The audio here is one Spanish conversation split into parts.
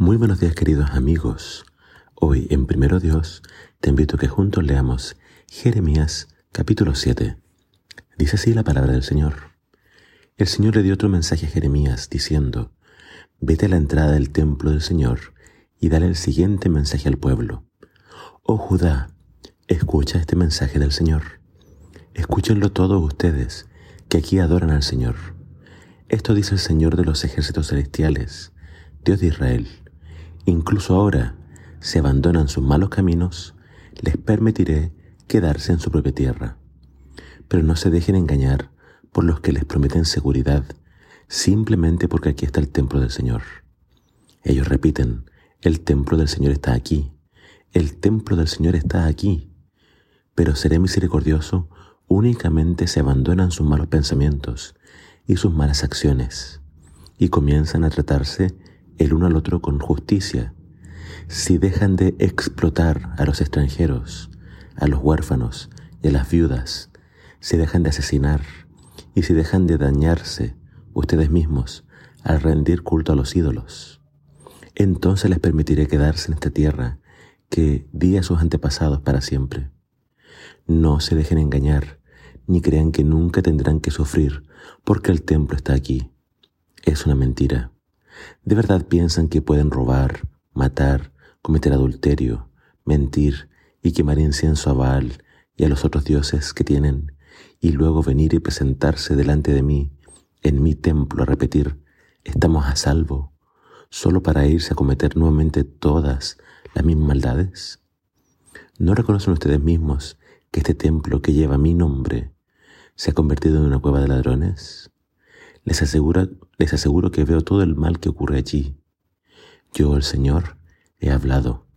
Muy buenos días queridos amigos. Hoy en Primero Dios te invito a que juntos leamos Jeremías capítulo 7. Dice así la palabra del Señor. El Señor le dio otro mensaje a Jeremías diciendo, Vete a la entrada del templo del Señor y dale el siguiente mensaje al pueblo. Oh Judá, escucha este mensaje del Señor. Escúchenlo todos ustedes que aquí adoran al Señor. Esto dice el Señor de los ejércitos celestiales, Dios de Israel. Incluso ahora, si abandonan sus malos caminos, les permitiré quedarse en su propia tierra. Pero no se dejen engañar por los que les prometen seguridad simplemente porque aquí está el templo del Señor. Ellos repiten, el templo del Señor está aquí, el templo del Señor está aquí. Pero seré misericordioso únicamente si abandonan sus malos pensamientos y sus malas acciones y comienzan a tratarse el uno al otro con justicia, si dejan de explotar a los extranjeros, a los huérfanos y a las viudas, si dejan de asesinar y si dejan de dañarse ustedes mismos al rendir culto a los ídolos, entonces les permitiré quedarse en esta tierra que di a sus antepasados para siempre. No se dejen engañar, ni crean que nunca tendrán que sufrir porque el templo está aquí. Es una mentira. ¿De verdad piensan que pueden robar, matar, cometer adulterio, mentir y quemar incienso a Baal y a los otros dioses que tienen, y luego venir y presentarse delante de mí, en mi templo, a repetir, estamos a salvo, solo para irse a cometer nuevamente todas las mismas maldades? ¿No reconocen ustedes mismos que este templo que lleva mi nombre se ha convertido en una cueva de ladrones? Les aseguro, les aseguro que veo todo el mal que ocurre allí. Yo, el Señor, he hablado.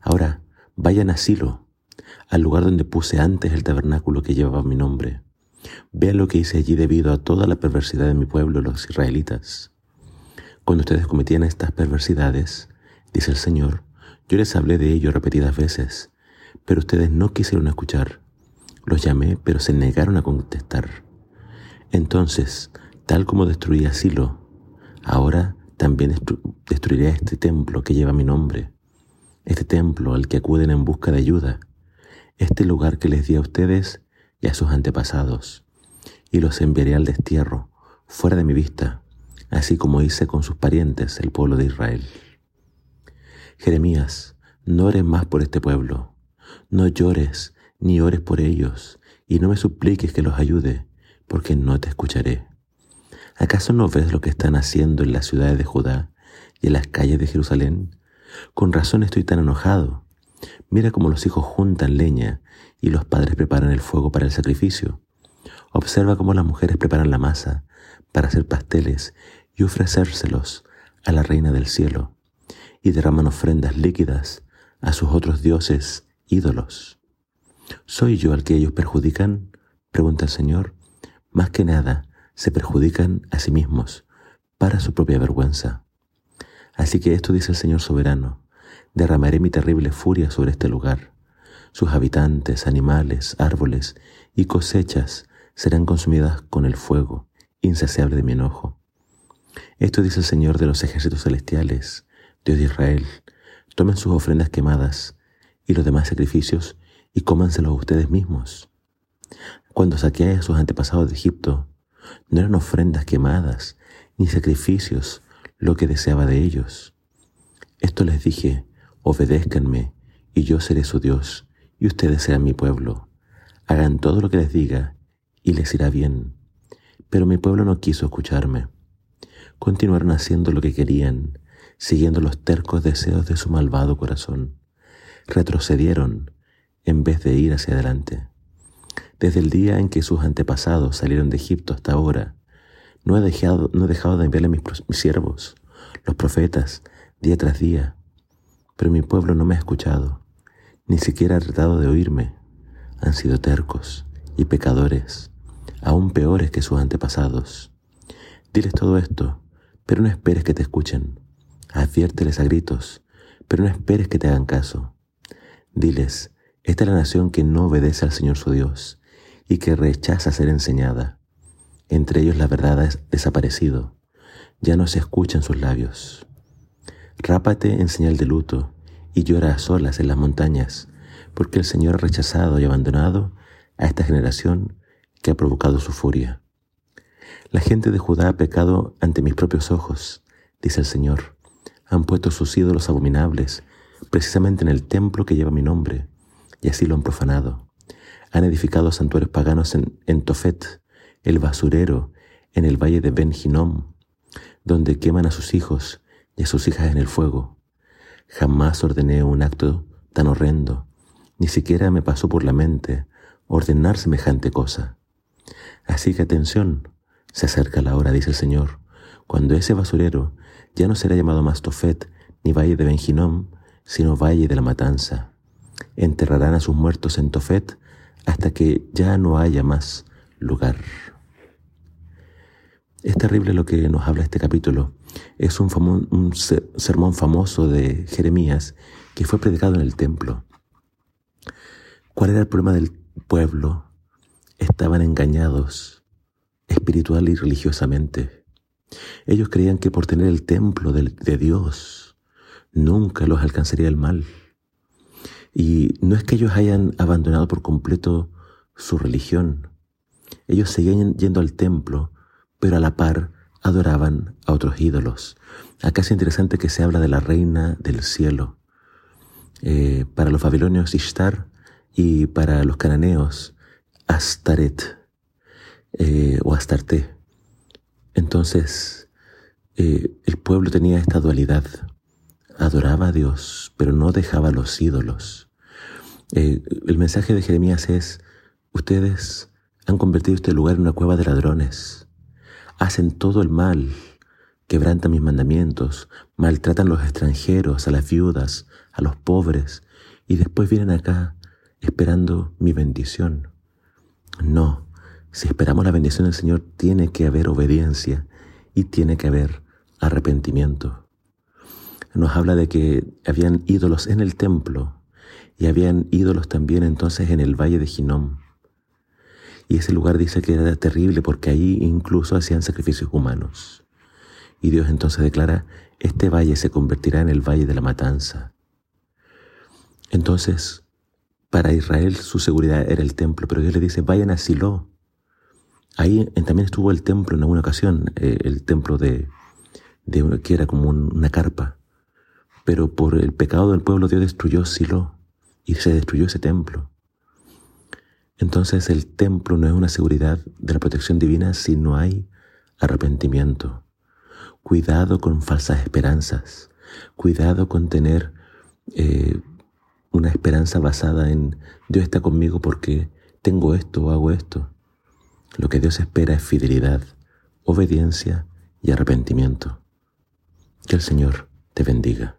Ahora, vayan a Silo, al lugar donde puse antes el tabernáculo que llevaba mi nombre. Vean lo que hice allí debido a toda la perversidad de mi pueblo, los israelitas. Cuando ustedes cometían estas perversidades, dice el Señor, yo les hablé de ello repetidas veces, pero ustedes no quisieron escuchar. Los llamé, pero se negaron a contestar. Entonces Tal como destruí a Silo, ahora también destruiré este templo que lleva mi nombre, este templo al que acuden en busca de ayuda, este lugar que les di a ustedes y a sus antepasados, y los enviaré al destierro, fuera de mi vista, así como hice con sus parientes, el pueblo de Israel. Jeremías, no ores más por este pueblo, no llores ni ores por ellos, y no me supliques que los ayude, porque no te escucharé. ¿Acaso no ves lo que están haciendo en las ciudades de Judá y en las calles de Jerusalén? Con razón estoy tan enojado. Mira cómo los hijos juntan leña y los padres preparan el fuego para el sacrificio. Observa cómo las mujeres preparan la masa para hacer pasteles y ofrecérselos a la reina del cielo, y derraman ofrendas líquidas a sus otros dioses ídolos. ¿Soy yo al que ellos perjudican? pregunta el Señor. Más que nada, se perjudican a sí mismos para su propia vergüenza. Así que esto dice el Señor soberano, derramaré mi terrible furia sobre este lugar. Sus habitantes, animales, árboles y cosechas serán consumidas con el fuego insaciable de mi enojo. Esto dice el Señor de los ejércitos celestiales, Dios de Israel. Tomen sus ofrendas quemadas y los demás sacrificios y cómanselos ustedes mismos. Cuando saqueé a sus antepasados de Egipto, no eran ofrendas quemadas, ni sacrificios lo que deseaba de ellos. Esto les dije, obedézcanme, y yo seré su Dios, y ustedes serán mi pueblo. Hagan todo lo que les diga, y les irá bien. Pero mi pueblo no quiso escucharme. Continuaron haciendo lo que querían, siguiendo los tercos deseos de su malvado corazón. Retrocedieron en vez de ir hacia adelante. Desde el día en que sus antepasados salieron de Egipto hasta ahora, no he dejado, no he dejado de enviarle mis, mis siervos, los profetas, día tras día. Pero mi pueblo no me ha escuchado, ni siquiera ha tratado de oírme. Han sido tercos y pecadores, aún peores que sus antepasados. Diles todo esto, pero no esperes que te escuchen. Adviérteles a gritos, pero no esperes que te hagan caso. Diles, esta es la nación que no obedece al Señor su Dios y que rechaza ser enseñada. Entre ellos la verdad ha desaparecido, ya no se escucha en sus labios. Rápate en señal de luto y llora a solas en las montañas, porque el Señor ha rechazado y abandonado a esta generación que ha provocado su furia. La gente de Judá ha pecado ante mis propios ojos, dice el Señor. Han puesto sus ídolos abominables precisamente en el templo que lleva mi nombre, y así lo han profanado. Han edificado santuarios paganos en, Tofet, el basurero, en el valle de Ben donde queman a sus hijos y a sus hijas en el fuego. Jamás ordené un acto tan horrendo, ni siquiera me pasó por la mente ordenar semejante cosa. Así que atención, se acerca la hora, dice el Señor, cuando ese basurero ya no será llamado más Tofet ni valle de Benjinom, sino valle de la matanza. Enterrarán a sus muertos en Tofet hasta que ya no haya más lugar. Es terrible lo que nos habla este capítulo. Es un, un sermón famoso de Jeremías que fue predicado en el templo. ¿Cuál era el problema del pueblo? Estaban engañados espiritual y religiosamente. Ellos creían que por tener el templo de, de Dios nunca los alcanzaría el mal. Y no es que ellos hayan abandonado por completo su religión. Ellos seguían yendo al templo, pero a la par adoraban a otros ídolos. Acá es interesante que se habla de la reina del cielo. Eh, para los babilonios Ishtar y para los cananeos Astaret eh, o Astarte. Entonces, eh, el pueblo tenía esta dualidad. Adoraba a Dios, pero no dejaba los ídolos. Eh, el mensaje de Jeremías es, ustedes han convertido este lugar en una cueva de ladrones. Hacen todo el mal, quebrantan mis mandamientos, maltratan a los extranjeros, a las viudas, a los pobres, y después vienen acá esperando mi bendición. No, si esperamos la bendición del Señor, tiene que haber obediencia y tiene que haber arrepentimiento. Nos habla de que habían ídolos en el templo y habían ídolos también entonces en el valle de Ginom. Y ese lugar dice que era terrible porque ahí incluso hacían sacrificios humanos. Y Dios entonces declara, este valle se convertirá en el valle de la matanza. Entonces, para Israel su seguridad era el templo, pero Dios le dice, vayan a Silo, Ahí también estuvo el templo en alguna ocasión, eh, el templo de, de, que era como una carpa. Pero por el pecado del pueblo Dios destruyó Silo y se destruyó ese templo. Entonces el templo no es una seguridad de la protección divina si no hay arrepentimiento. Cuidado con falsas esperanzas. Cuidado con tener eh, una esperanza basada en Dios está conmigo porque tengo esto o hago esto. Lo que Dios espera es fidelidad, obediencia y arrepentimiento. Que el Señor te bendiga.